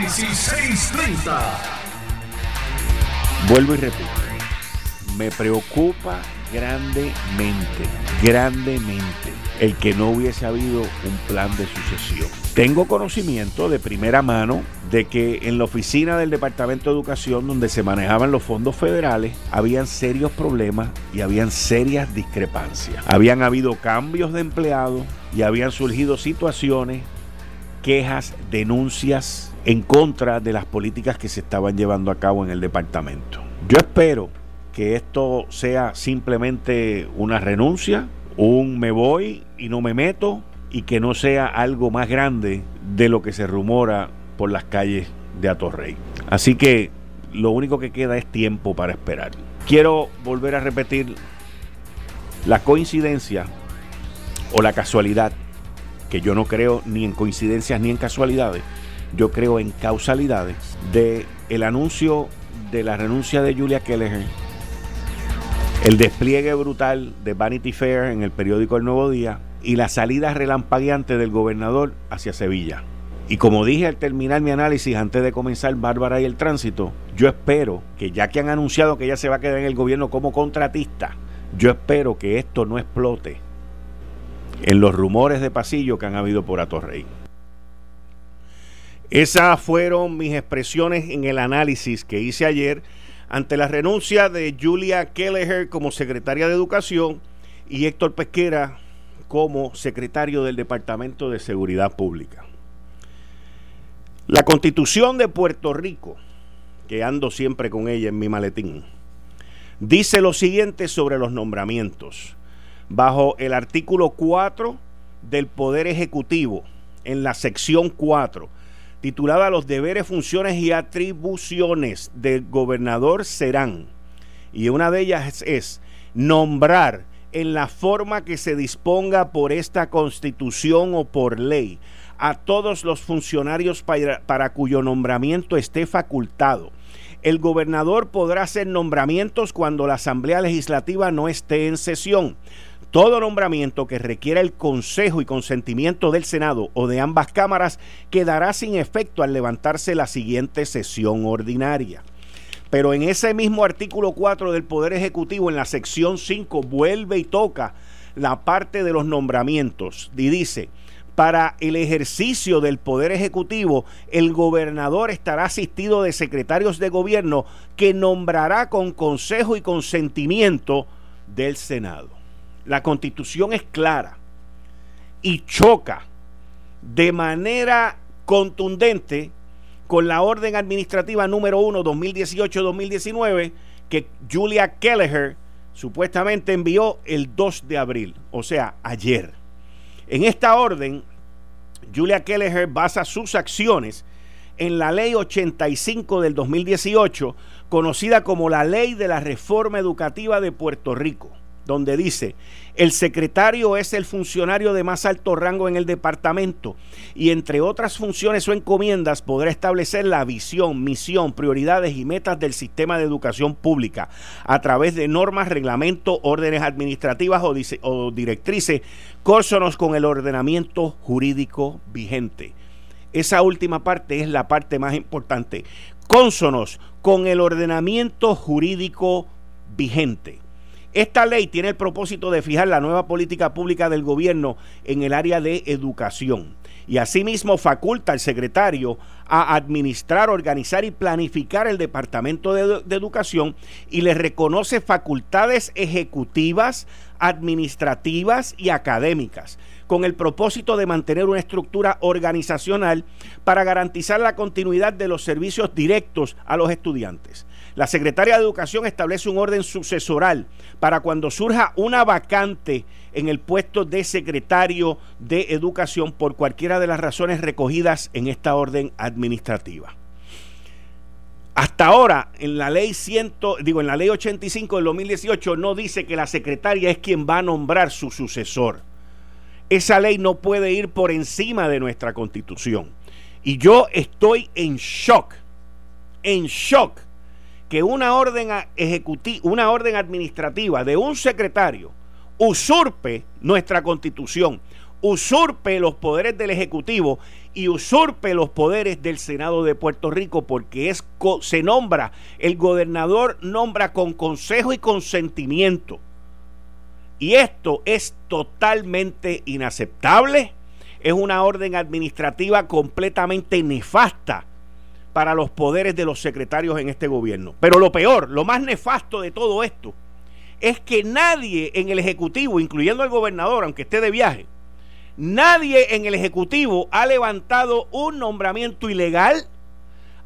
Análisis 630. Vuelvo y repito. Me preocupa grandemente, grandemente, el que no hubiese habido un plan de sucesión. Tengo conocimiento de primera mano de que en la oficina del Departamento de Educación, donde se manejaban los fondos federales, habían serios problemas y habían serias discrepancias. Habían habido cambios de empleados y habían surgido situaciones, quejas, denuncias en contra de las políticas que se estaban llevando a cabo en el departamento. Yo espero que esto sea simplemente una renuncia, un me voy y no me meto, y que no sea algo más grande de lo que se rumora por las calles de Atorrey. Así que lo único que queda es tiempo para esperar. Quiero volver a repetir la coincidencia o la casualidad, que yo no creo ni en coincidencias ni en casualidades, yo creo en causalidades, de el anuncio de la renuncia de Julia Kelleher el despliegue brutal de Vanity Fair en el periódico El Nuevo Día y la salida relampagueante del gobernador hacia Sevilla. Y como dije al terminar mi análisis antes de comenzar Bárbara y el tránsito, yo espero que ya que han anunciado que ella se va a quedar en el gobierno como contratista, yo espero que esto no explote en los rumores de pasillo que han habido por Atorrey. Esas fueron mis expresiones en el análisis que hice ayer ante la renuncia de Julia Kelleher como secretaria de Educación y Héctor Pesquera como secretario del Departamento de Seguridad Pública. La constitución de Puerto Rico, que ando siempre con ella en mi maletín, dice lo siguiente sobre los nombramientos. Bajo el artículo 4 del Poder Ejecutivo, en la sección 4, titulada Los deberes, funciones y atribuciones del gobernador serán. Y una de ellas es, nombrar en la forma que se disponga por esta constitución o por ley a todos los funcionarios para, para cuyo nombramiento esté facultado. El gobernador podrá hacer nombramientos cuando la Asamblea Legislativa no esté en sesión todo nombramiento que requiera el consejo y consentimiento del Senado o de ambas cámaras quedará sin efecto al levantarse la siguiente sesión ordinaria. Pero en ese mismo artículo 4 del Poder Ejecutivo, en la sección 5, vuelve y toca la parte de los nombramientos y dice, para el ejercicio del Poder Ejecutivo, el gobernador estará asistido de secretarios de gobierno que nombrará con consejo y consentimiento del Senado. La constitución es clara y choca de manera contundente con la orden administrativa número 1 2018-2019 que Julia Kelleher supuestamente envió el 2 de abril, o sea, ayer. En esta orden, Julia Kelleher basa sus acciones en la ley 85 del 2018, conocida como la ley de la reforma educativa de Puerto Rico donde dice, el secretario es el funcionario de más alto rango en el departamento y entre otras funciones o encomiendas podrá establecer la visión, misión, prioridades y metas del sistema de educación pública a través de normas, reglamentos, órdenes administrativas o, directrices cónsonos con el ordenamiento jurídico vigente. Esa última parte es la parte más importante. Cónsonos con el ordenamiento jurídico vigente. Esta ley tiene el propósito de fijar la nueva política pública del gobierno en el área de educación y asimismo faculta al secretario a administrar, organizar y planificar el Departamento de, Educación y le reconoce facultades ejecutivas, administrativas y académicas con el propósito de mantener una estructura organizacional para garantizar la continuidad de los servicios directos a los estudiantes. La Secretaria de Educación establece un orden sucesoral para cuando surja una vacante en el puesto de secretario de Educación por cualquiera de las razones recogidas en esta orden administrativa. Hasta ahora, en la ley 100, digo, en la ley 85 del 2018 no dice que la secretaria es quien va a nombrar su sucesor. Esa ley no puede ir por encima de nuestra constitución. Y yo estoy en shock, en shock que una orden ejecutiva, una orden administrativa de un secretario usurpe nuestra constitución, usurpe los poderes del Ejecutivo y usurpe los poderes del Senado de Puerto Rico porque es se nombra el gobernador nombra con consejo y consentimiento. Y esto es totalmente inaceptable es una orden administrativa completamente nefasta para los poderes de los secretarios en este gobierno. Pero lo peor lo más nefasto de todo esto es que nadie en el Ejecutivo incluyendo el gobernador aunque esté de viaje Nadie en el Ejecutivo ha levantado un nombramiento ilegal,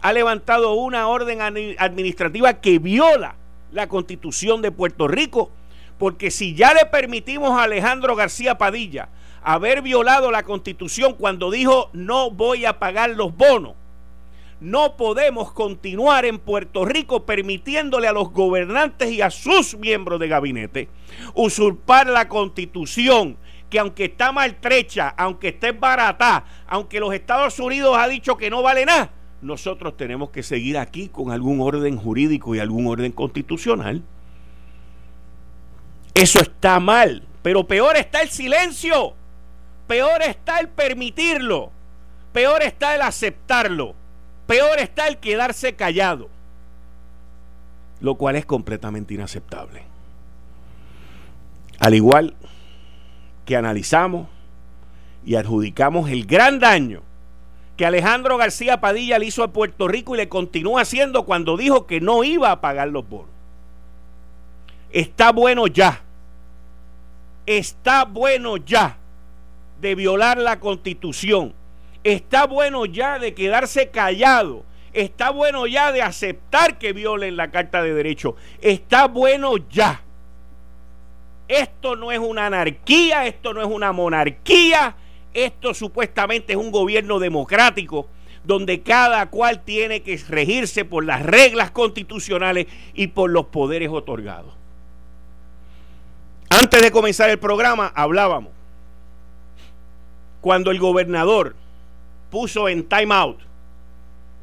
ha levantado una orden administrativa que viola la constitución de Puerto Rico, porque si ya le permitimos a Alejandro García Padilla haber violado la constitución cuando dijo no voy a pagar los bonos, no podemos continuar en Puerto Rico permitiéndole a los gobernantes y a sus miembros de gabinete usurpar la constitución que aunque está maltrecha, aunque esté barata, aunque los Estados Unidos ha dicho que no vale nada, nosotros tenemos que seguir aquí con algún orden jurídico y algún orden constitucional. Eso está mal, pero peor está el silencio, peor está el permitirlo, peor está el aceptarlo, peor está el quedarse callado, lo cual es completamente inaceptable. Al igual que analizamos y adjudicamos el gran daño que Alejandro García Padilla le hizo a Puerto Rico y le continúa haciendo cuando dijo que no iba a pagar los bonos. Está bueno ya. Está bueno ya de violar la constitución. Está bueno ya de quedarse callado. Está bueno ya de aceptar que violen la Carta de Derecho. Está bueno ya esto no es una anarquía, esto no es una monarquía, esto supuestamente es un gobierno democrático donde cada cual tiene que regirse por las reglas constitucionales y por los poderes otorgados. Antes de comenzar el programa hablábamos cuando el gobernador puso en time out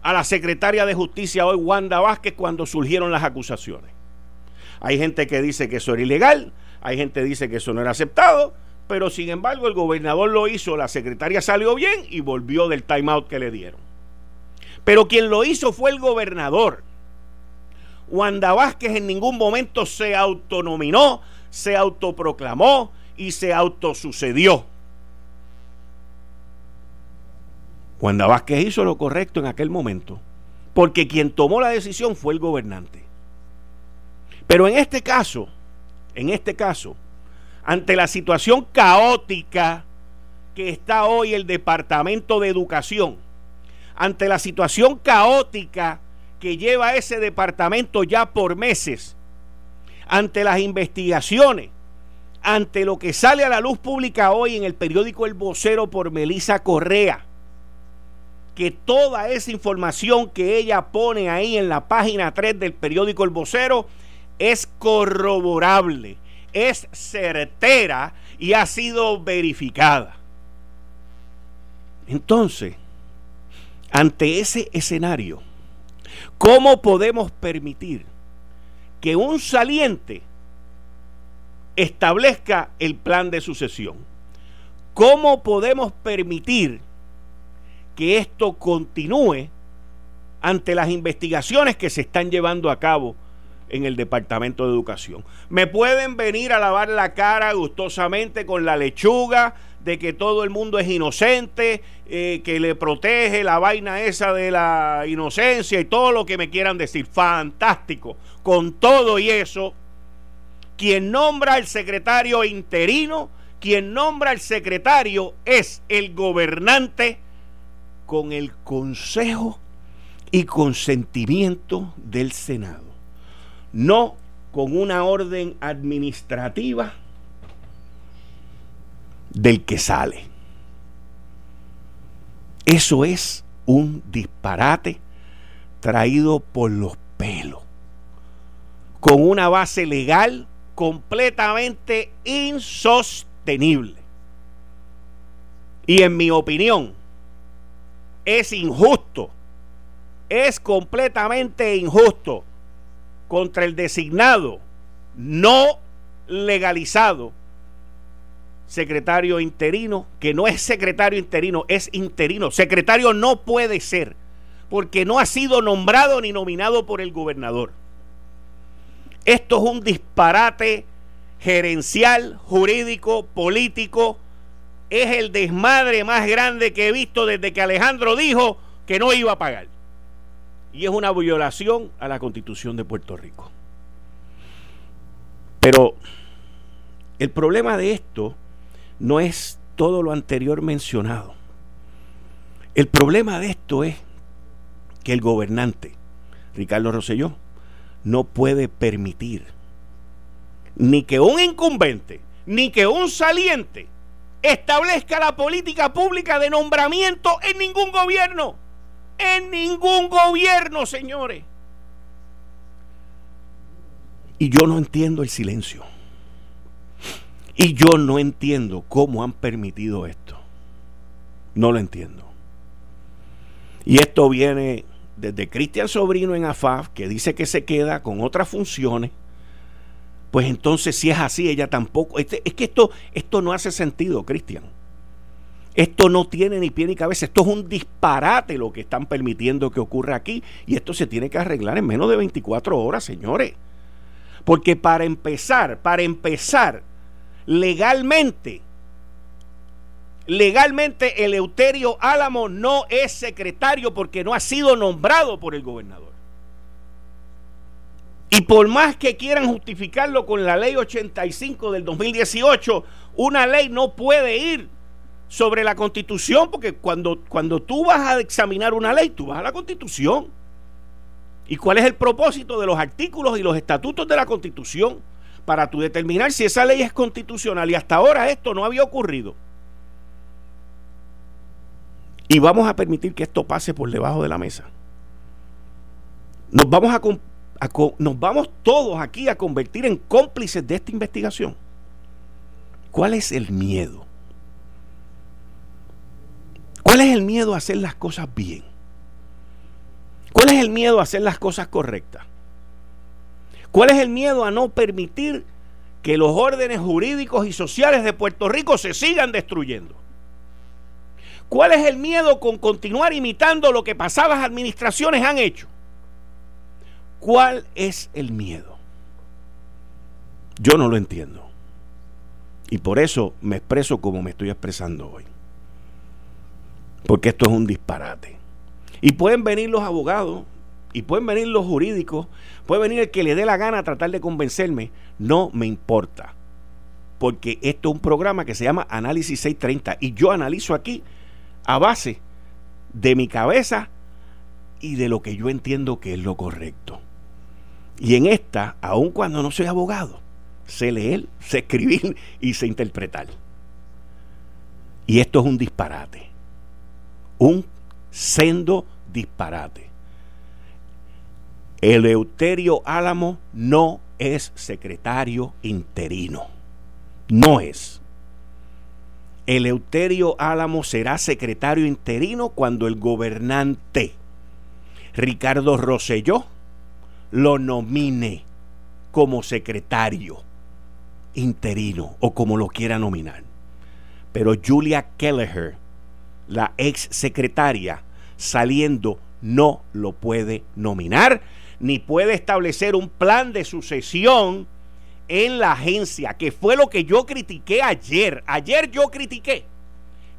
a la secretaria de justicia hoy Wanda Vázquez cuando surgieron las acusaciones. Hay gente que dice que eso era ilegal, hay gente que dice que eso no era aceptado, pero sin embargo el gobernador lo hizo, la secretaria salió bien y volvió del timeout que le dieron. Pero quien lo hizo fue el gobernador. Wanda Vázquez en ningún momento se autonominó, se autoproclamó y se autosucedió. Wanda Vázquez hizo lo correcto en aquel momento, porque quien tomó la decisión fue el gobernante. Pero en este caso, en este caso, ante la situación caótica que está hoy el Departamento de Educación, ante la situación caótica que lleva ese departamento ya por meses, ante las investigaciones, ante lo que sale a la luz pública hoy en el periódico El Vocero por Melisa Correa, que toda esa información que ella pone ahí en la página 3 del periódico El Vocero es corroborable, es certera y ha sido verificada. Entonces, ante ese escenario, ¿cómo podemos permitir que un saliente establezca el plan de sucesión? ¿Cómo podemos permitir que esto continúe ante las investigaciones que se están llevando a cabo en el Departamento de Educación. Me pueden venir a lavar la cara gustosamente con la lechuga de que todo el mundo es inocente, eh, que le protege la vaina esa de la inocencia y todo lo que me quieran decir. Fantástico. Con todo y eso, quien nombra al secretario interino, quien nombra al secretario es el gobernante con el consejo y consentimiento del Senado no con una orden administrativa del que sale. Eso es un disparate traído por los pelos, con una base legal completamente insostenible. Y en mi opinión, es injusto, es completamente injusto contra el designado no legalizado secretario interino, que no es secretario interino, es interino. Secretario no puede ser, porque no ha sido nombrado ni nominado por el gobernador. Esto es un disparate gerencial, jurídico, político. Es el desmadre más grande que he visto desde que Alejandro dijo que no iba a pagar. Y es una violación a la constitución de Puerto Rico. Pero el problema de esto no es todo lo anterior mencionado. El problema de esto es que el gobernante, Ricardo Rosselló, no puede permitir ni que un incumbente, ni que un saliente establezca la política pública de nombramiento en ningún gobierno. En ningún gobierno, señores. Y yo no entiendo el silencio. Y yo no entiendo cómo han permitido esto. No lo entiendo. Y esto viene desde Cristian Sobrino en AFAF, que dice que se queda con otras funciones. Pues entonces, si es así, ella tampoco. Este, es que esto, esto no hace sentido, Cristian. Esto no tiene ni pie ni cabeza. Esto es un disparate lo que están permitiendo que ocurra aquí. Y esto se tiene que arreglar en menos de 24 horas, señores. Porque para empezar, para empezar, legalmente, legalmente Eleuterio Álamo no es secretario porque no ha sido nombrado por el gobernador. Y por más que quieran justificarlo con la ley 85 del 2018, una ley no puede ir sobre la constitución porque cuando, cuando tú vas a examinar una ley, tú vas a la constitución. ¿Y cuál es el propósito de los artículos y los estatutos de la constitución? para tú determinar si esa ley es constitucional y hasta ahora esto no había ocurrido. Y vamos a permitir que esto pase por debajo de la mesa. Nos vamos, a, nos vamos todos aquí a convertir en cómplices de esta investigación. ¿Cuál es el miedo? ¿Cuál es el miedo a hacer las cosas bien? ¿Cuál es el miedo a hacer las cosas correctas? ¿Cuál es el miedo a no permitir que los órdenes jurídicos y sociales de Puerto Rico se sigan destruyendo? ¿Cuál es el miedo con continuar imitando lo que pasadas administraciones han hecho? ¿Cuál es el miedo? Yo no lo entiendo. Y por eso me expreso como me estoy expresando hoy. Porque esto es un disparate. Y pueden venir los abogados y pueden venir los jurídicos, puede venir el que le dé la gana a tratar de convencerme, no me importa. Porque esto es un programa que se llama Análisis 630 y yo analizo aquí a base de mi cabeza y de lo que yo entiendo que es lo correcto. Y en esta, aun cuando no soy abogado, sé leer, sé escribir y sé interpretar. Y esto es un disparate. Un sendo disparate. Eleuterio Álamo no es secretario interino. No es. Eleuterio Álamo será secretario interino cuando el gobernante Ricardo Rosselló lo nomine como secretario interino o como lo quiera nominar. Pero Julia Kelleher, la ex secretaria, saliendo, no lo puede nominar ni puede establecer un plan de sucesión en la agencia, que fue lo que yo critiqué ayer. Ayer yo critiqué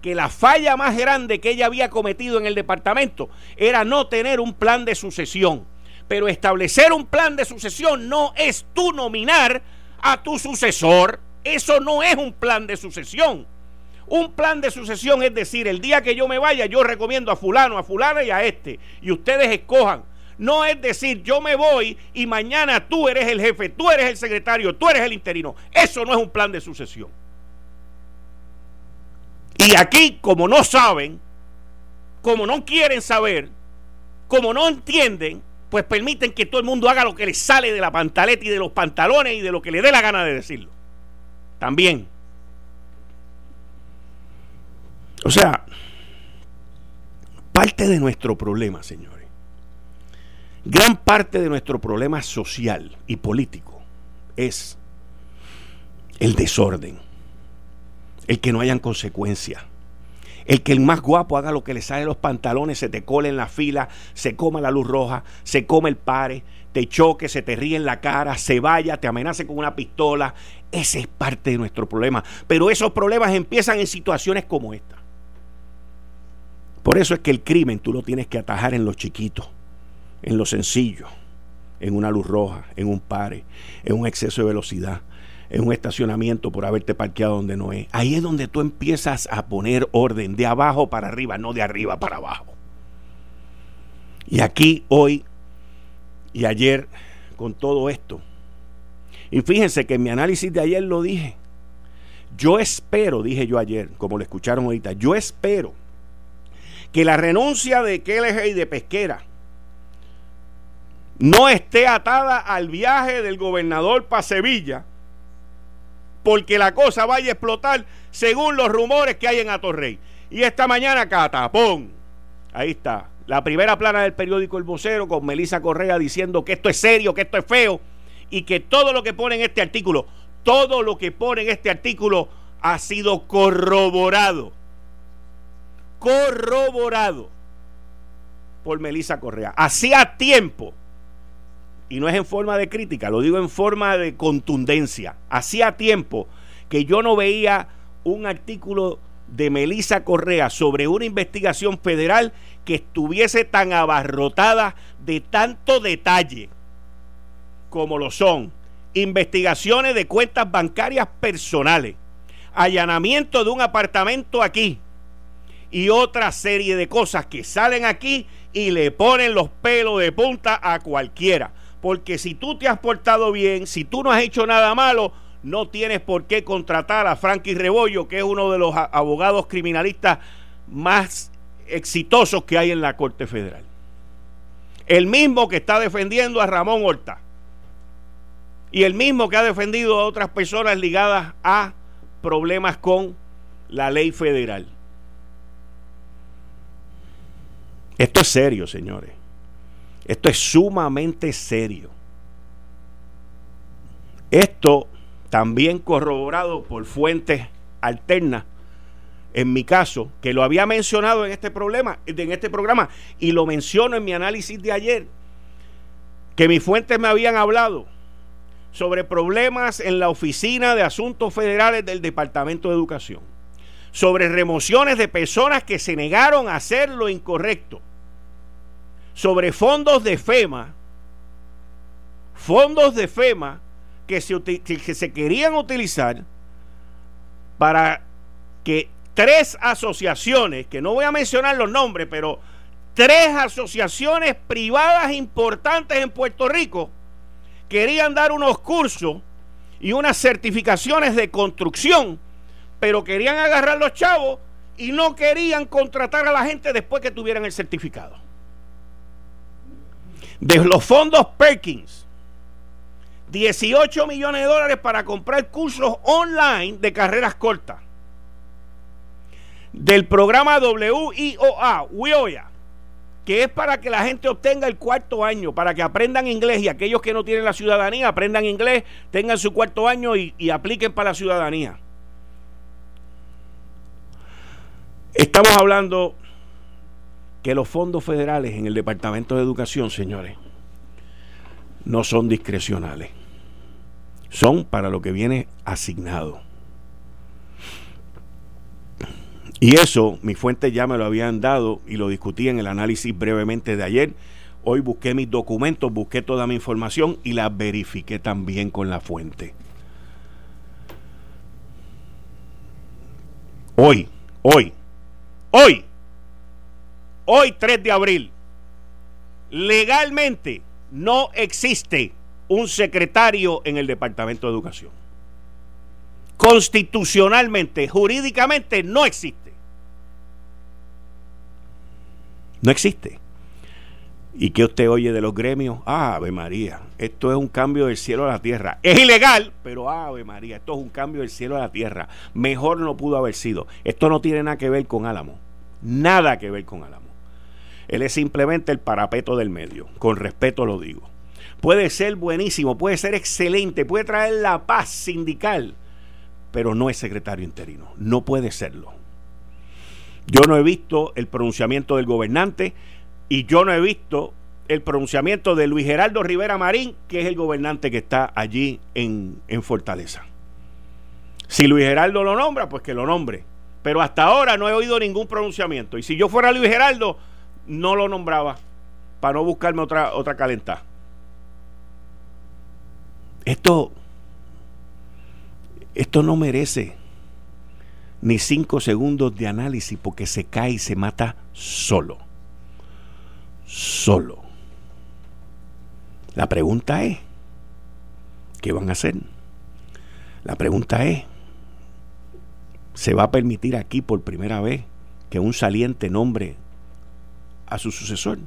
que la falla más grande que ella había cometido en el departamento era no tener un plan de sucesión. Pero establecer un plan de sucesión no es tú nominar a tu sucesor. Eso no es un plan de sucesión. Un plan de sucesión es decir, el día que yo me vaya, yo recomiendo a fulano, a fulana y a este. Y ustedes escojan no es decir, yo me voy y mañana tú eres el jefe, tú eres el secretario, tú eres el interino. Eso no es un plan de sucesión. Y aquí, como no saben, como no quieren saber, como no entienden, pues permiten que todo el mundo haga lo que les sale de la pantaleta y de los pantalones y de lo que le dé la gana de decirlo. También. O sea, parte de nuestro problema, señores Gran parte de nuestro problema social y político es el desorden, el que no hayan consecuencias. El que el más guapo haga lo que le sale de los pantalones, se te cole en la fila, se coma la luz roja, se come el pare, te choque, se te ríe en la cara, se vaya, te amenace con una pistola. Ese es parte de nuestro problema. Pero esos problemas empiezan en situaciones como esta. Por eso es que el crimen tú lo tienes que atajar en lo chiquito, en lo sencillo, en una luz roja, en un pare, en un exceso de velocidad, en un estacionamiento por haberte parqueado donde no es. Ahí es donde tú empiezas a poner orden de abajo para arriba, no de arriba para abajo. Y aquí hoy y ayer con todo esto. Y fíjense que en mi análisis de ayer lo dije. Yo espero, dije yo ayer, como lo escucharon ahorita, yo espero que la renuncia de Kelleher y de Pesquera no esté atada al viaje del gobernador para Sevilla, porque la cosa vaya a explotar según los rumores que hay en Atorrey. Y esta mañana, catapón, ahí está, la primera plana del periódico El Vocero con Melisa Correa diciendo que esto es serio, que esto es feo y que todo lo que pone en este artículo, todo lo que pone en este artículo ha sido corroborado. Corroborado por Melisa Correa. Hacía tiempo, y no es en forma de crítica, lo digo en forma de contundencia, hacía tiempo que yo no veía un artículo de Melisa Correa sobre una investigación federal que estuviese tan abarrotada de tanto detalle como lo son investigaciones de cuentas bancarias personales, allanamiento de un apartamento aquí y otra serie de cosas que salen aquí y le ponen los pelos de punta a cualquiera. Porque si tú te has portado bien, si tú no has hecho nada malo, no tienes por qué contratar a Frankie Rebollo, que es uno de los abogados criminalistas más exitosos que hay en la Corte Federal. El mismo que está defendiendo a Ramón Horta. Y el mismo que ha defendido a otras personas ligadas a problemas con la ley federal. Esto es serio, señores. Esto es sumamente serio. Esto también corroborado por fuentes alternas. En mi caso, que lo había mencionado en este problema, en este programa, y lo menciono en mi análisis de ayer, que mis fuentes me habían hablado sobre problemas en la Oficina de Asuntos Federales del Departamento de Educación, sobre remociones de personas que se negaron a hacer lo incorrecto, sobre fondos de FEMA, fondos de FEMA que se, que se querían utilizar para que tres asociaciones, que no voy a mencionar los nombres, pero tres asociaciones privadas importantes en Puerto Rico, querían dar unos cursos y unas certificaciones de construcción, pero querían agarrar los chavos y no querían contratar a la gente después que tuvieran el certificado. De los fondos Perkins, 18 millones de dólares para comprar cursos online de carreras cortas. Del programa WIOA, WIOA, que es para que la gente obtenga el cuarto año, para que aprendan inglés y aquellos que no tienen la ciudadanía aprendan inglés, tengan su cuarto año y, y apliquen para la ciudadanía. Estamos hablando que los fondos federales en el Departamento de Educación, señores, no son discrecionales son para lo que viene asignado. Y eso, mis fuentes ya me lo habían dado y lo discutí en el análisis brevemente de ayer. Hoy busqué mis documentos, busqué toda mi información y la verifiqué también con la fuente. Hoy, hoy, hoy, hoy 3 de abril, legalmente no existe un secretario en el Departamento de Educación. Constitucionalmente, jurídicamente, no existe. No existe. ¿Y qué usted oye de los gremios? Ave María, esto es un cambio del cielo a la tierra. Es ilegal, pero Ave María, esto es un cambio del cielo a la tierra. Mejor no pudo haber sido. Esto no tiene nada que ver con Álamo. Nada que ver con Álamo. Él es simplemente el parapeto del medio. Con respeto lo digo puede ser buenísimo, puede ser excelente, puede traer la paz sindical, pero no es secretario interino. No puede serlo. Yo no he visto el pronunciamiento del gobernante y yo no he visto el pronunciamiento de Luis Geraldo Rivera Marín, que es el gobernante que está allí en, en Fortaleza. Si Luis Geraldo lo nombra, pues que lo nombre. Pero hasta ahora no he oído ningún pronunciamiento. Y si yo fuera Luis Geraldo, no lo nombraba para no buscarme otra, otra calentada. Esto, esto no merece ni cinco segundos de análisis porque se cae y se mata solo. Solo. La pregunta es, ¿qué van a hacer? La pregunta es, ¿se va a permitir aquí por primera vez que un saliente nombre a su sucesor?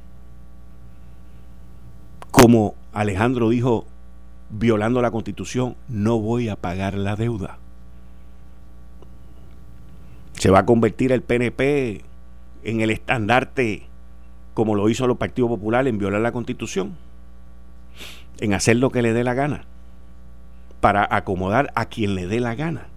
Como Alejandro dijo, violando la constitución, no voy a pagar la deuda. Se va a convertir el PNP en el estandarte, como lo hizo los partidos populares, en violar la constitución en hacer lo que le dé la gana, para acomodar a quien le dé la gana.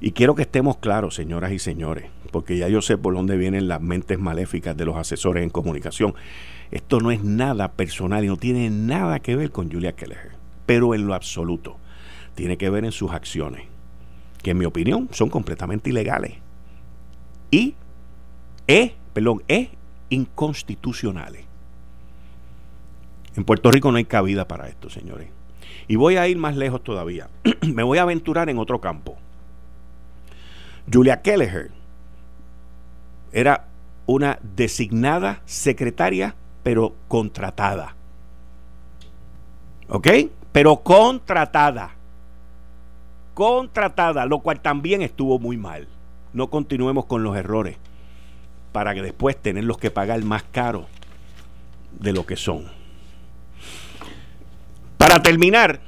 Y quiero que estemos claros, señoras y señores, porque ya yo sé por dónde vienen las mentes maléficas de los asesores en comunicación. Esto no es nada personal y no tiene nada que ver con Julia Keller, pero en lo absoluto. Tiene que ver en sus acciones, que en mi opinión son completamente ilegales. Y es, perdón, es inconstitucionales. En Puerto Rico no hay cabida para esto, señores. Y voy a ir más lejos todavía. Me voy a aventurar en otro campo. Julia Kelleher era una designada secretaria, pero contratada. ¿Ok? Pero contratada. Contratada, lo cual también estuvo muy mal. No continuemos con los errores para que después tenerlos que pagar más caro de lo que son. Para terminar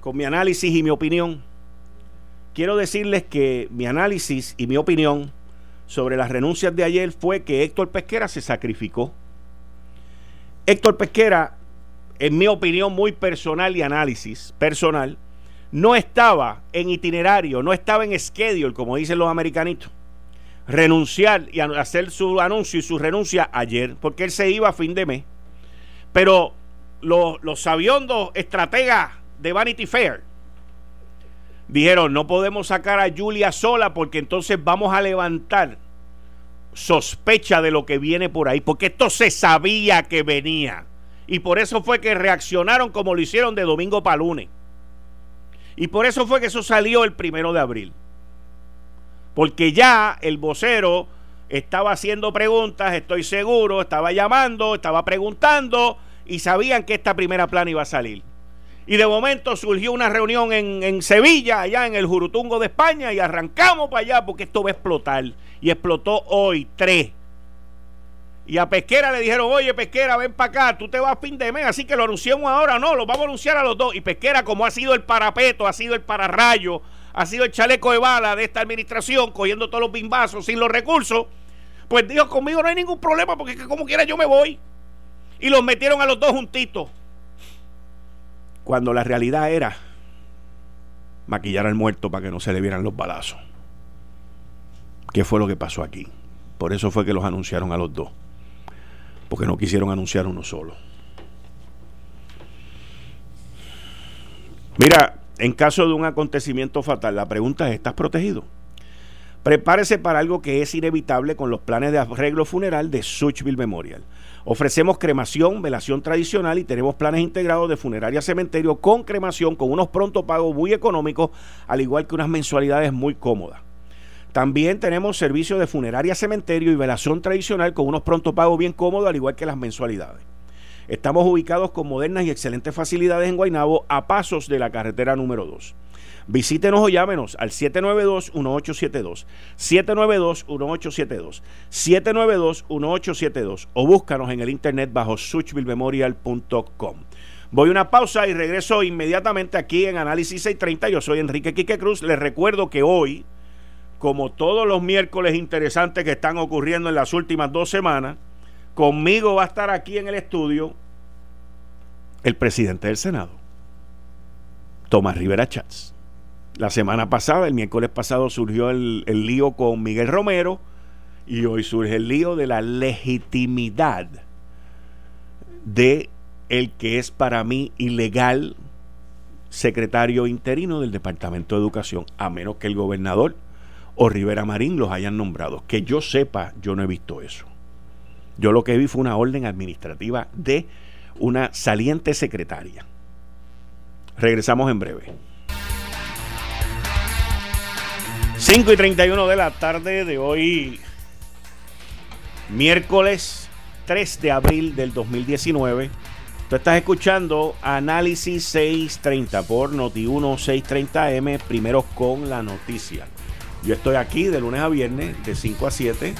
con mi análisis y mi opinión, quiero decirles que mi análisis y mi opinión sobre las renuncias de ayer fue que Héctor Pesquera se sacrificó. Héctor Pesquera, en mi opinión muy personal y análisis personal, no estaba en itinerario, no estaba en schedule, como dicen los americanitos, renunciar y hacer su anuncio y su renuncia ayer, porque él se iba a fin de mes. Pero los, los sabiondos estrategas de Vanity Fair dijeron, no podemos sacar a Julia sola porque entonces vamos a levantar sospecha de lo que viene por ahí, porque esto se sabía que venía. Y por eso fue que reaccionaron como lo hicieron de domingo para lunes. Y por eso fue que eso salió el primero de abril. Porque ya el vocero estaba haciendo preguntas, estoy seguro, estaba llamando, estaba preguntando y sabían que esta primera plana iba a salir. Y de momento surgió una reunión en, Sevilla, allá en el Jurutungo de España, y arrancamos para allá porque esto va a explotar. Y explotó hoy, tres. Y a Pesquera le dijeron, oye Pesquera, ven para acá, tú te vas a fin de mes, así que lo anunciamos ahora, no, lo vamos a anunciar a los dos. Y Pesquera, como ha sido el parapeto, ha sido el pararrayo, ha sido el chaleco de bala de esta administración, cogiendo todos los bimbazos sin los recursos, pues dijo, conmigo no hay ningún problema, porque como quiera yo me voy y los metieron a los dos juntitos. Cuando la realidad era maquillar al muerto para que no se le vieran los balazos. ¿Qué fue lo que pasó aquí? Por eso fue que los anunciaron a los dos. Porque no quisieron anunciar uno solo. Mira, en caso de un acontecimiento fatal, la pregunta es, ¿estás protegido? Prepárese para algo que es inevitable con los planes de arreglo funeral de Suchville Memorial. Ofrecemos cremación, velación tradicional y tenemos planes integrados de funeraria cementerio con cremación con unos pronto pagos muy económicos, al igual que unas mensualidades muy cómodas. También tenemos servicio de funeraria cementerio y velación tradicional con unos pronto pagos bien cómodos, al igual que las mensualidades. Estamos ubicados con modernas y excelentes facilidades en Guaynabo a pasos de la carretera número 2. Visítenos o llámenos al 792-1872, 792-1872, 792-1872 o búscanos en el internet bajo suchvillememorial.com. Voy a una pausa y regreso inmediatamente aquí en Análisis 630. Yo soy Enrique Quique Cruz. Les recuerdo que hoy, como todos los miércoles interesantes que están ocurriendo en las últimas dos semanas, conmigo va a estar aquí en el estudio el presidente del Senado, Tomás Rivera Chats La semana pasada, el miércoles pasado, surgió el, el lío con Miguel Romero y hoy surge el lío de la legitimidad de el que es para mí ilegal secretario interino del Departamento de Educación, a menos que el gobernador o Rivera Marín los hayan nombrado. Que yo sepa, yo no he visto eso. Yo lo que vi fue una orden administrativa de una saliente secretaria. Regresamos en breve. 5 y 31 de la tarde de hoy, miércoles 3 de abril del 2019. Tú estás escuchando Análisis 630 por Noti1 630M, primero con la noticia. Yo estoy aquí de lunes a viernes, de 5 a 7,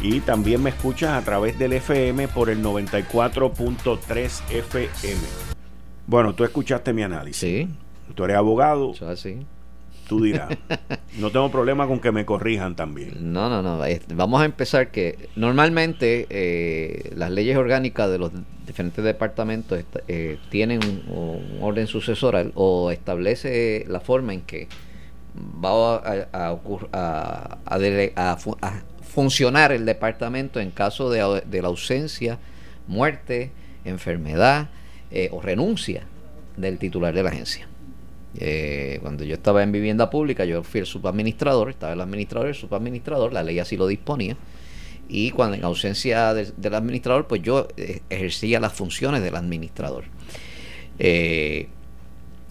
y también me escuchas a través del FM por el 94.3 FM. Bueno, tú escuchaste mi análisis. Sí. Tú eres abogado. Así. Tú dirás. no tengo problema con que me corrijan también. No, no, no. Vamos a empezar que normalmente eh, las leyes orgánicas de los diferentes departamentos eh, tienen un, orden sucesoral o establece la forma en que va a, funcionar el departamento en caso de, de la ausencia, muerte, enfermedad eh, o renuncia del titular de la agencia. Eh, cuando yo estaba en vivienda pública, yo fui el subadministrador, estaba el administrador, el subadministrador, la ley así lo disponía. Y cuando en ausencia del administrador, pues yo eh, ejercía las funciones del administrador. en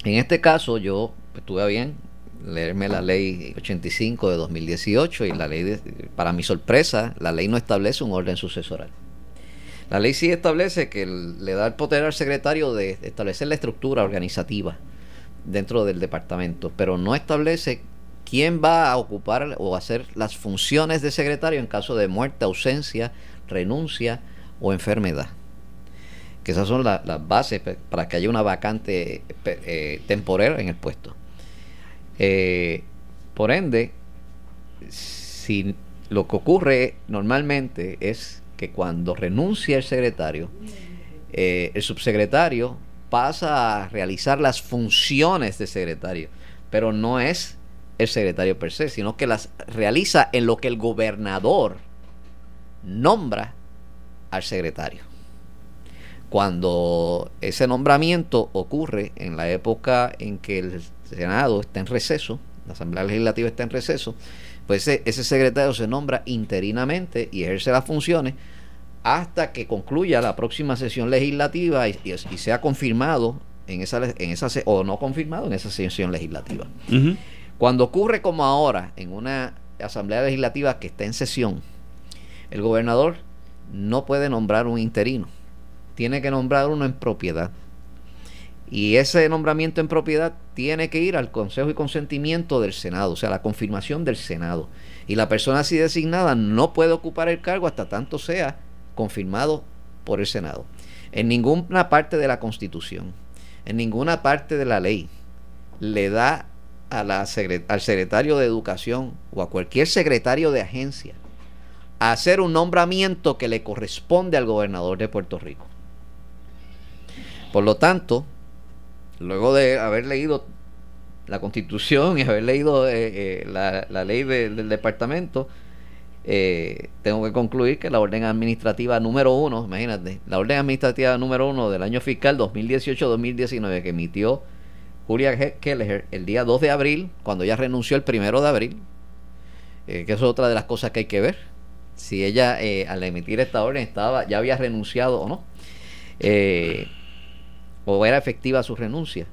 este caso, yo estuve bien leerme la ley 85 de 2018 y la ley, para mi sorpresa, la ley no establece un orden sucesoral. La ley sí establece que le da el poder al secretario de establecer la estructura organizativa dentro del departamento, pero no establece quién va a ocupar o hacer las funciones de secretario en caso de muerte, ausencia, renuncia o enfermedad. Que esas son las bases para que haya una vacante eh, temporal en el puesto. Eh, por ende, si lo que ocurre normalmente es que cuando renuncia el secretario, eh, el subsecretario pasa a realizar las funciones de secretario, pero no es el secretario per se, sino que las realiza en lo que el gobernador nombra al secretario. Cuando ese nombramiento ocurre en la época en que el Senado está en receso, la Asamblea Legislativa está en receso, pues ese, secretario se nombra interinamente y ejerce las funciones hasta que concluya la próxima sesión legislativa y, sea confirmado en esa, en esa o no confirmado en esa sesión legislativa. Cuando ocurre como ahora en una asamblea legislativa que está en sesión, el gobernador no puede nombrar un interino, tiene que nombrar uno en propiedad. Y ese nombramiento en propiedad tiene que ir al consejo y consentimiento del Senado, o sea, la confirmación del Senado. Y la persona así designada no puede ocupar el cargo hasta tanto sea confirmado por el Senado. En ninguna parte de la Constitución, en ninguna parte de la ley, le da al secretario de Educación o a cualquier secretario de agencia hacer un nombramiento que le corresponde al gobernador de Puerto Rico. Por lo tanto, luego de haber leído la constitución y haber leído eh, eh, la, ley del departamento, eh, tengo que concluir que la orden administrativa número uno, imagínate, la orden administrativa número uno del año fiscal 2018-2019 que emitió Julia Kelleher el día 2 de abril, cuando ella renunció el primero de abril, que eso es otra de las cosas que hay que ver, si ella al emitir esta orden estaba ya había renunciado o no o era efectiva su renuncia,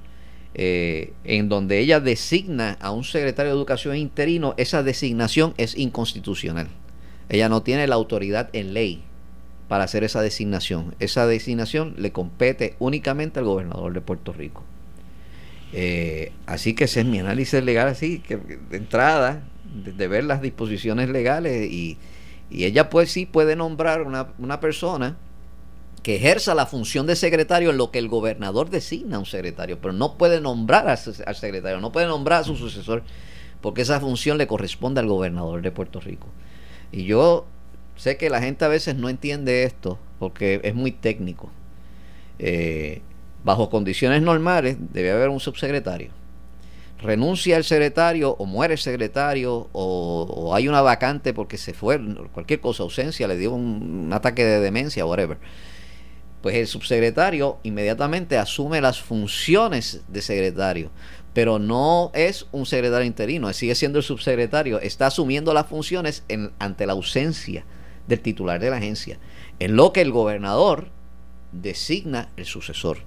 eh, en donde ella designa a un secretario de educación interino, esa designación es inconstitucional. Ella no tiene la autoridad en ley para hacer esa designación. Esa designación le compete únicamente al gobernador de Puerto Rico. Eh, así que ese es mi análisis legal, así que de entrada, de, ver las disposiciones legales y, y ella pues sí puede nombrar una, una persona que ejerza la función de secretario en lo que el gobernador designa a un secretario, pero no puede nombrar al, secretario, no puede nombrar a su sucesor, porque esa función le corresponde al gobernador de Puerto Rico. Y yo sé que la gente a veces no entiende esto, porque es muy técnico. Eh, bajo condiciones normales debe haber un subsecretario. renuncia el secretario o muere el secretario o, hay una vacante porque se fue, cualquier cosa, ausencia, le dio un, ataque de demencia, whatever. Pues el subsecretario inmediatamente asume las funciones de secretario, pero no es un secretario interino, sigue siendo el subsecretario, está asumiendo las funciones en, ante la ausencia del titular de la agencia, en lo que el gobernador designa el sucesor.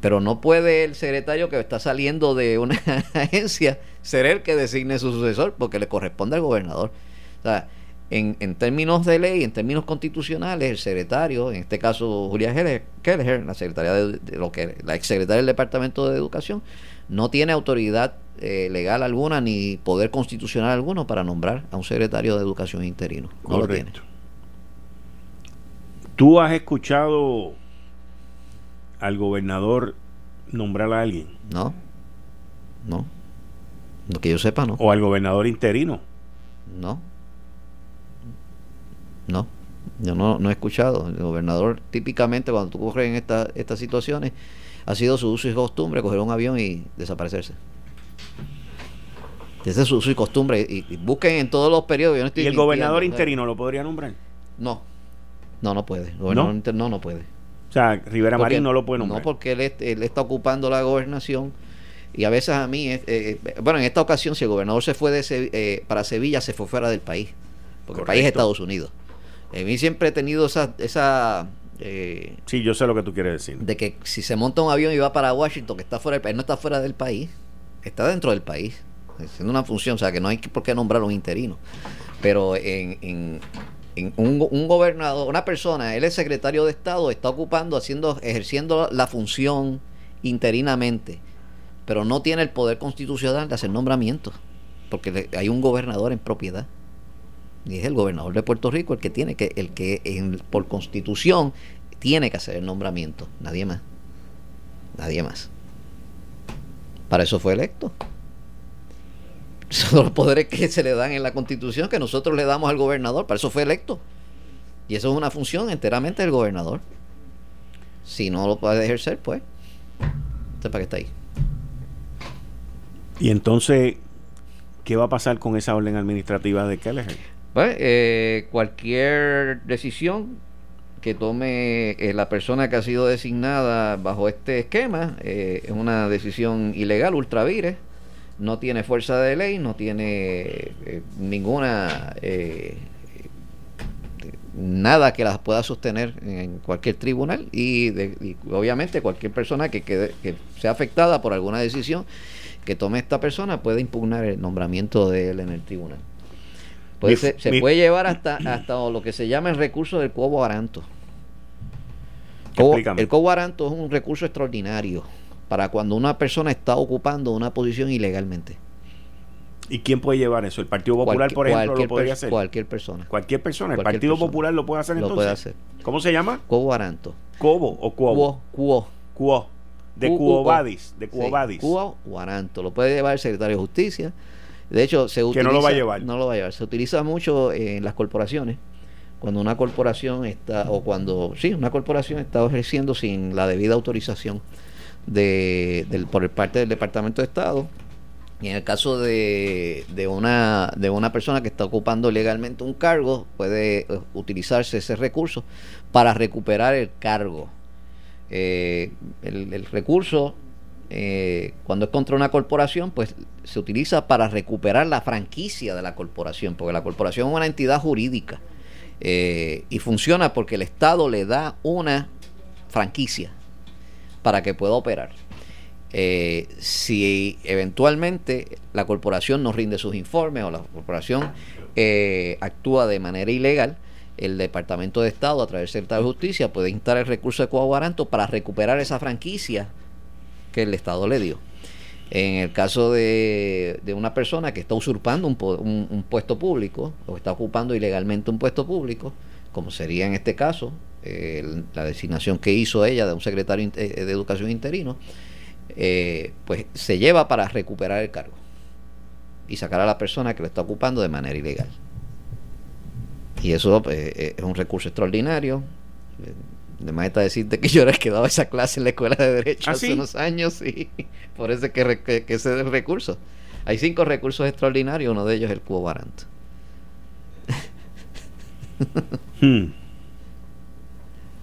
Pero no puede el secretario que está saliendo de una agencia ser el que designe su sucesor, porque le corresponde al gobernador. O sea, en, en términos de ley, en términos constitucionales, el secretario, en este caso Julia Kelleher, la secretaria de, lo que la exsecretaria del Departamento de Educación, no tiene autoridad eh, legal alguna ni poder constitucional alguno para nombrar a un secretario de Educación interino. No lo tiene. ¿Tú has escuchado al gobernador nombrar a alguien? No, no. Lo que yo sepa, no. ¿O al gobernador interino? No. No. Yo no, no he escuchado. El gobernador, típicamente, cuando tú ocurres en esta, estas situaciones, ha sido su uso y costumbre coger un avión y desaparecerse. Ese es su uso y costumbre. Y, busquen en todos los periodos. ¿Y el gobernador interino lo podría nombrar? No. No, no puede. gobernador ¿No? interino no, no puede. O sea, Rivera Marín no lo puede nombrar. No, porque él, está ocupando la gobernación y a veces a mí, eh, eh, bueno, en esta ocasión, si el gobernador se fue de eh, para Sevilla, se fue fuera del país, porque el país es Estados Unidos. A mí siempre he tenido esa... esa sí, yo sé lo que tú quieres decir. De que si se monta un avión y va para Washington, que está fuera del país, no está fuera del país, está dentro del país, haciendo una función, o sea, que no hay por qué nombrar un interino. Pero en, un, gobernador, una persona, él es secretario de Estado, está ocupando, haciendo, ejerciendo la función interinamente, pero no tiene el poder constitucional de hacer nombramientos, porque hay un gobernador en propiedad. Y es el gobernador de Puerto Rico el que tiene que, el que por constitución tiene que hacer el nombramiento, nadie más. Nadie más. Para eso fue electo son los poderes que se le dan en la constitución que nosotros le damos al gobernador, para eso fue electo. Y eso es una función enteramente del gobernador. Si no lo puede ejercer, pues, para qué está ahí. Y entonces, ¿qué va a pasar con esa orden administrativa de Kelleher? Pues, eh, cualquier decisión que tome eh, la persona que ha sido designada bajo este esquema eh, es una decisión ilegal, ultravires no tiene fuerza de ley, no tiene eh, ninguna nada que las pueda sostener en cualquier tribunal y, obviamente cualquier persona que, quede, que sea afectada por alguna decisión que tome esta persona puede impugnar el nombramiento de él en el tribunal. Se, puede llevar hasta, hasta lo que se llama el recurso del cobo aranto. el cobo aranto es un recurso extraordinario para cuando una persona está ocupando una posición ilegalmente. ¿Y quién puede llevar eso? ¿El Partido Popular, por ejemplo, lo podría hacer? Cualquier persona. Cualquier persona. ¿El Partido Popular lo puede hacer entonces? Lo puede hacer. ¿Cómo se llama? Cobo Aranto. ¿Cobo o Cuobo? Cuo. Cuo. De Cuobadis. De Cuobadis. Cuo o Aranto. Lo puede llevar el secretario de Justicia. De hecho, se utiliza... Que no lo va a llevar. No lo va a llevar. Se utiliza mucho en las corporaciones. Cuando una corporación está... O cuando... Sí, una corporación está ejerciendo sin la debida autorización de, del, por parte del Departamento de Estado. Y en el caso de, de, una, de una persona que está ocupando legalmente un cargo, puede eh, utilizarse ese recurso para recuperar el cargo. Eh, el, recurso, eh, cuando es contra una corporación, pues se utiliza para recuperar la franquicia de la corporación, porque la corporación es una entidad jurídica y funciona porque el Estado le da una franquicia para que pueda operar. Eh, si eventualmente la corporación no rinde sus informes o la corporación eh, actúa de manera ilegal, el Departamento de Estado, a través del Secretario de Justicia, puede instar el recurso de coaguaranto para recuperar esa franquicia que el Estado le dio. En el caso de, una persona que está usurpando un, puesto público o está ocupando ilegalmente un puesto público, como sería en este caso la designación que hizo ella de un secretario eh, de educación interino, eh, pues se lleva para recuperar el cargo y sacar a la persona que lo está ocupando de manera ilegal. Y eso pues, eh, es un recurso extraordinario. De más está decirte que yo era el que daba esa clase en la escuela de Derecho ¿Ah, hace sí? unos años y por eso es que, re- que, que ese es el recurso. Hay cinco recursos extraordinarios, uno de ellos es el cubo Barant. Hmm.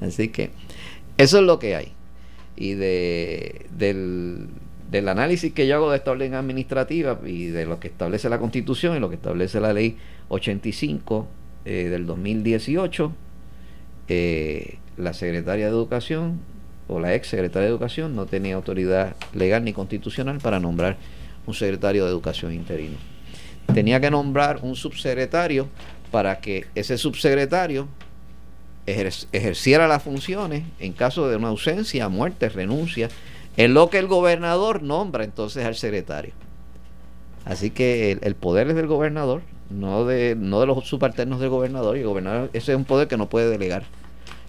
Así que eso es lo que hay. Y de, del, del análisis que yo hago de esta orden administrativa y de lo que establece la Constitución y lo que establece la Ley 85 eh, del 2018, eh, la secretaria de Educación o la ex secretaria de Educación no tenía autoridad legal ni constitucional para nombrar un secretario de Educación interino. Tenía que nombrar un subsecretario para que ese subsecretario ejer- ejerciera las funciones en caso de una ausencia, muerte, renuncia, en lo que el gobernador nombra entonces al secretario. Así que el, el poder es del gobernador, no de, no de los subalternos del gobernador, y el gobernador, ese es un poder que no puede delegar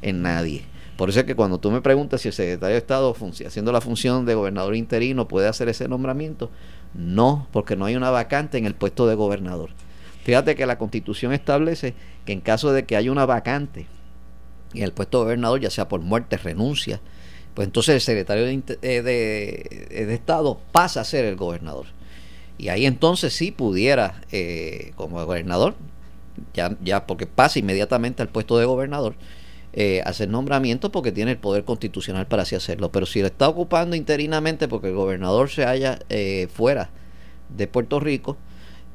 en nadie. Por eso es que cuando tú me preguntas si el secretario de Estado haciendo la función de gobernador interino puede hacer ese nombramiento, no, porque no hay una vacante en el puesto de gobernador. Fíjate que la constitución establece que en caso de que haya una vacante en el puesto de gobernador, ya sea por muerte, renuncia, pues entonces el secretario de, eh, de Estado pasa a ser el gobernador. Y ahí entonces sí pudiera, eh, como gobernador, ya, ya porque pasa inmediatamente al puesto de gobernador, eh, hacer nombramiento porque tiene el poder constitucional para así hacerlo. Pero si lo está ocupando interinamente porque el gobernador se halla eh, fuera de Puerto Rico,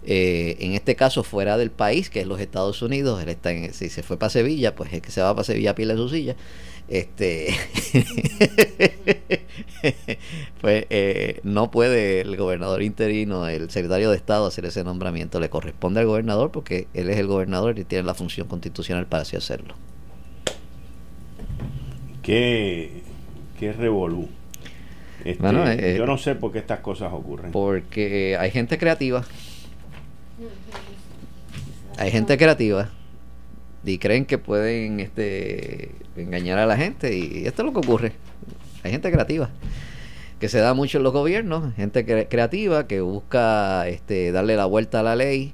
eh, en este caso fuera del país, que es los Estados Unidos, él está en, si se fue para Sevilla, pues es que se va para Sevilla a pila su silla. Este, pues eh, no puede el gobernador interino, el secretario de Estado hacer ese nombramiento, le corresponde al gobernador porque él es el gobernador y tiene la función constitucional para así hacerlo. Qué, qué revolú. Este, Bueno, eh, yo no sé por qué estas cosas ocurren. Porque hay gente creativa. Hay gente creativa. Y creen que pueden este, engañar a la gente. Y esto es lo que ocurre. Hay gente creativa. Que se da mucho en los gobiernos. Gente cre- creativa que busca este, darle la vuelta a la ley.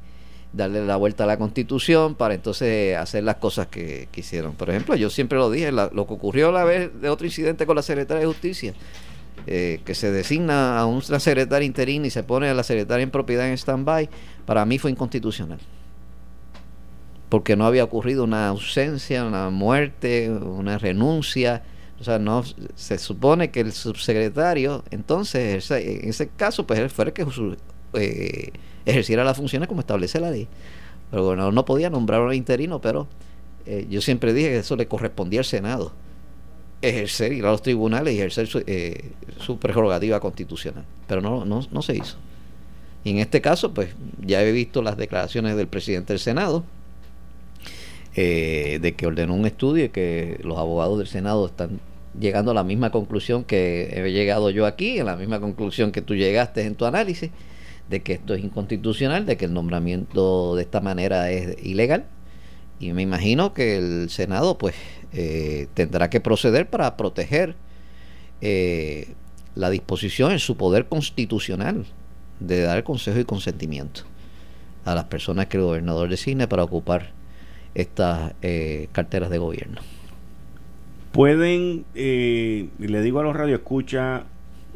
Darle la vuelta a la constitución para entonces hacer las cosas que quisieron. Por ejemplo, yo siempre lo dije, lo que ocurrió la vez de otro incidente con la secretaria de Justicia eh, que se designa a una secretaria interina y se pone a la secretaria en propiedad en stand-by, para mí fue inconstitucional. Porque no había ocurrido una ausencia, una muerte, una renuncia. O sea, no se supone que el subsecretario, entonces, en ese caso, pues él fuera el que eh, ejerciera las funciones como establece la ley. Pero el gobernador no podía nombrar a un interino, pero eh, yo siempre dije que eso le correspondía al Senado ejercer, ir a los tribunales y ejercer su, eh, su prerrogativa constitucional. Pero no, no, no se hizo. Y en este caso, pues ya he visto las declaraciones del presidente del Senado, eh, de que ordenó un estudio y que los abogados del Senado están llegando a la misma conclusión que he llegado yo aquí, a la misma conclusión que tú llegaste en tu análisis, de que esto es inconstitucional, de que el nombramiento de esta manera es ilegal. Y me imagino que el Senado pues eh, tendrá que proceder para proteger eh, la disposición en su poder constitucional de dar consejo y consentimiento a las personas que el gobernador designe para ocupar estas eh, carteras de gobierno. Pueden, eh, le digo a los radioescuchas,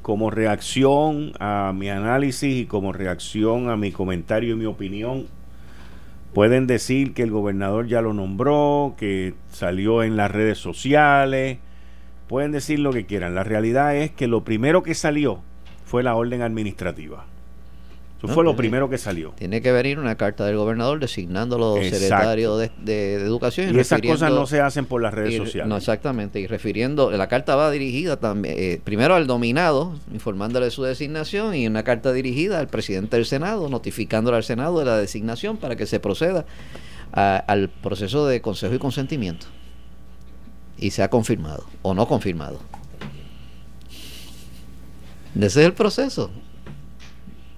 como reacción a mi análisis y como reacción a mi comentario y mi opinión, pueden decir que el gobernador ya lo nombró, que salió en las redes sociales, pueden decir lo que quieran. La realidad es que lo primero que salió fue la orden administrativa. Eso No, fue lo primero que salió. Tiene que venir una carta del gobernador designando Exacto. secretario de, de- de Educación. Y esas cosas no se hacen por las redes y- sociales. No, exactamente. Y refiriendo, la carta va dirigida también, eh, primero al dominado, informándole de su designación, y una carta dirigida al presidente del Senado, notificándole al Senado de la designación para que se proceda a- al proceso de consejo y consentimiento. Y sea confirmado o no confirmado. Ese es el proceso.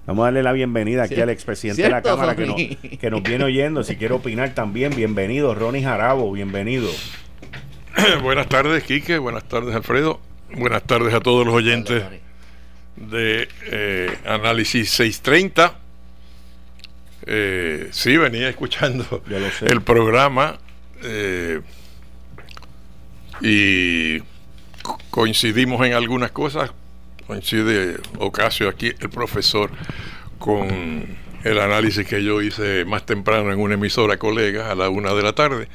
Vamos a darle la bienvenida aquí Cier- al expresidente de la Cámara que nos, Ronnie. que nos viene oyendo. Si quiere opinar también, bienvenido. Ronnie Jarabo, bienvenido. Buenas tardes, Quique. Buenas tardes, Alfredo. Buenas tardes a todos los oyentes de eh, Análisis 630. Eh, sí, venía escuchando el programa. eh, y coincidimos en algunas cosas. Coincide Ocasio aquí, el profesor, con el análisis que yo hice más temprano en una emisora colega a la una de la tarde.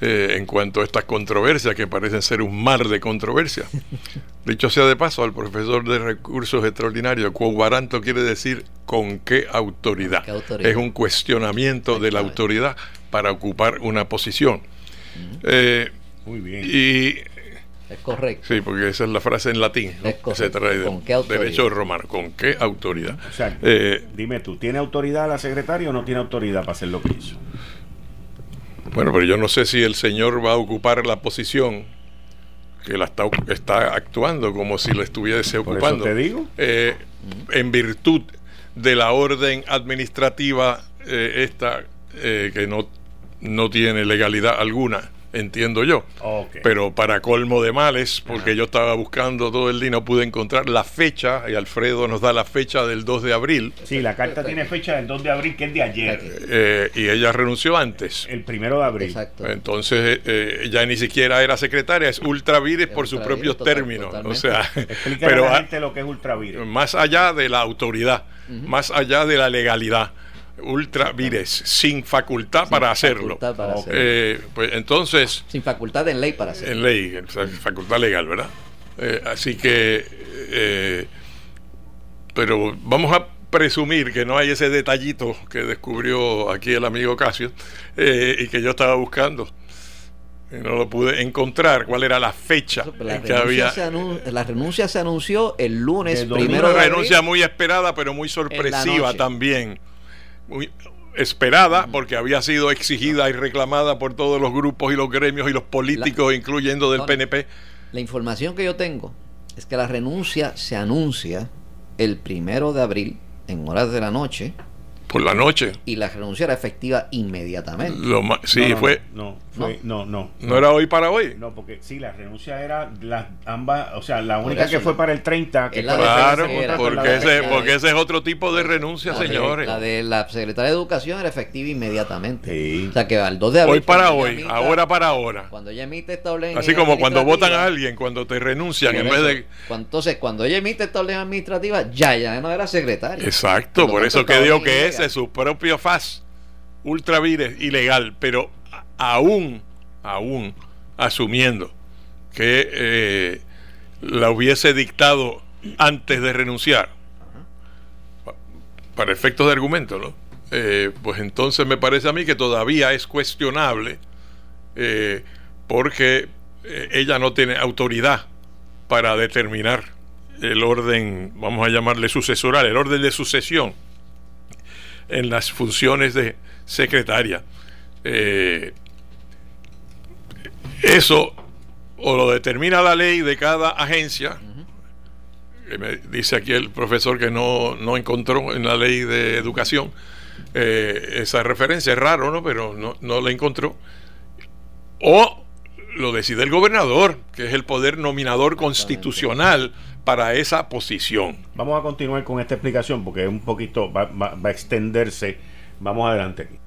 Eh, en cuanto a estas controversias que parecen ser un mar de controversias. Dicho sea de paso, al profesor de recursos extraordinarios, cuabaranto quiere decir con qué autoridad. Es un cuestionamiento de la autoridad para ocupar una posición. Eh, Muy bien. Y es correcto. Sí, porque esa es la frase en latín. se ¿Con qué derecho romano. ¿Con qué autoridad? O sea, eh, dime tú, ¿tiene autoridad la secretaria o no tiene autoridad para hacer lo que hizo? Bueno, pero yo no sé si el señor va a ocupar la posición que la está, está actuando como si la estuviese ocupando. te digo. Eh, en virtud de la orden administrativa eh, esta eh, que no, no tiene legalidad alguna entiendo yo. Pero para colmo de males, porque yo estaba buscando todo el día y no pude encontrar la fecha, y Alfredo nos da la fecha del 2 de abril. Sí, la carta tiene fecha del 2 de abril, que es de ayer. Eh, y ella renunció antes. El primero de abril. Exacto. Entonces, eh, ya ni siquiera era secretaria, es ultravires por sus propios términos. O sea, pero a la gente lo que es ultravires. Más allá de la autoridad, más allá de la legalidad ultra vires, sin facultad para hacerlo. Eh, pues entonces. Sin facultad en ley para hacerlo. En ley, facultad legal, ¿verdad? Eh, así que. Eh, pero vamos a presumir que no hay ese detallito que descubrió aquí el amigo Casio y que yo estaba buscando. Y no lo pude encontrar cuál era la fecha la que había. la renuncia se anunció el lunes primero. Una renuncia muy esperada, pero muy sorpresiva también esperada porque había sido exigida y reclamada por todos los grupos y los gremios y los políticos, incluyendo del PNP. La información que yo tengo es que la renuncia se anuncia el primero de abril en horas de la noche por la noche. Y la renuncia era efectiva inmediatamente. sí, fue. No, fue, no, no, no. era hoy para hoy? No, porque sí, la renuncia era las ambas, o sea, la única que fue para el 30. Que claro, porque, ese, porque ese es otro tipo de renuncia, señores. la de la secretaria de Educación era efectiva inmediatamente. O sea, que al 2 de abril. Hoy para hoy, ahora para ahora. Cuando ella emite esta orden. Así como cuando votan a alguien, cuando te renuncian en vez de. Entonces, cuando ella emite esta orden administrativa, ya, ya no era secretaria. Exacto, por eso que digo que es su propio FAS ultravires ilegal, pero aún, aún asumiendo que eh, la hubiese dictado antes de renunciar, para efectos de argumento, ¿no? Eh, pues entonces me parece a mí que todavía es cuestionable eh, porque ella no tiene autoridad para determinar el orden, vamos a llamarle sucesoral, el orden de sucesión en las funciones de secretaria. Eh, eso o lo determina la ley de cada agencia, me dice aquí el profesor que no, no encontró en la ley de educación eh, esa referencia, es raro, ¿no? Pero no, no la encontró. O lo decide el gobernador, que es el poder nominador constitucional para esa posición. Vamos a continuar con esta explicación porque es un poquito va, va a extenderse. Vamos adelante.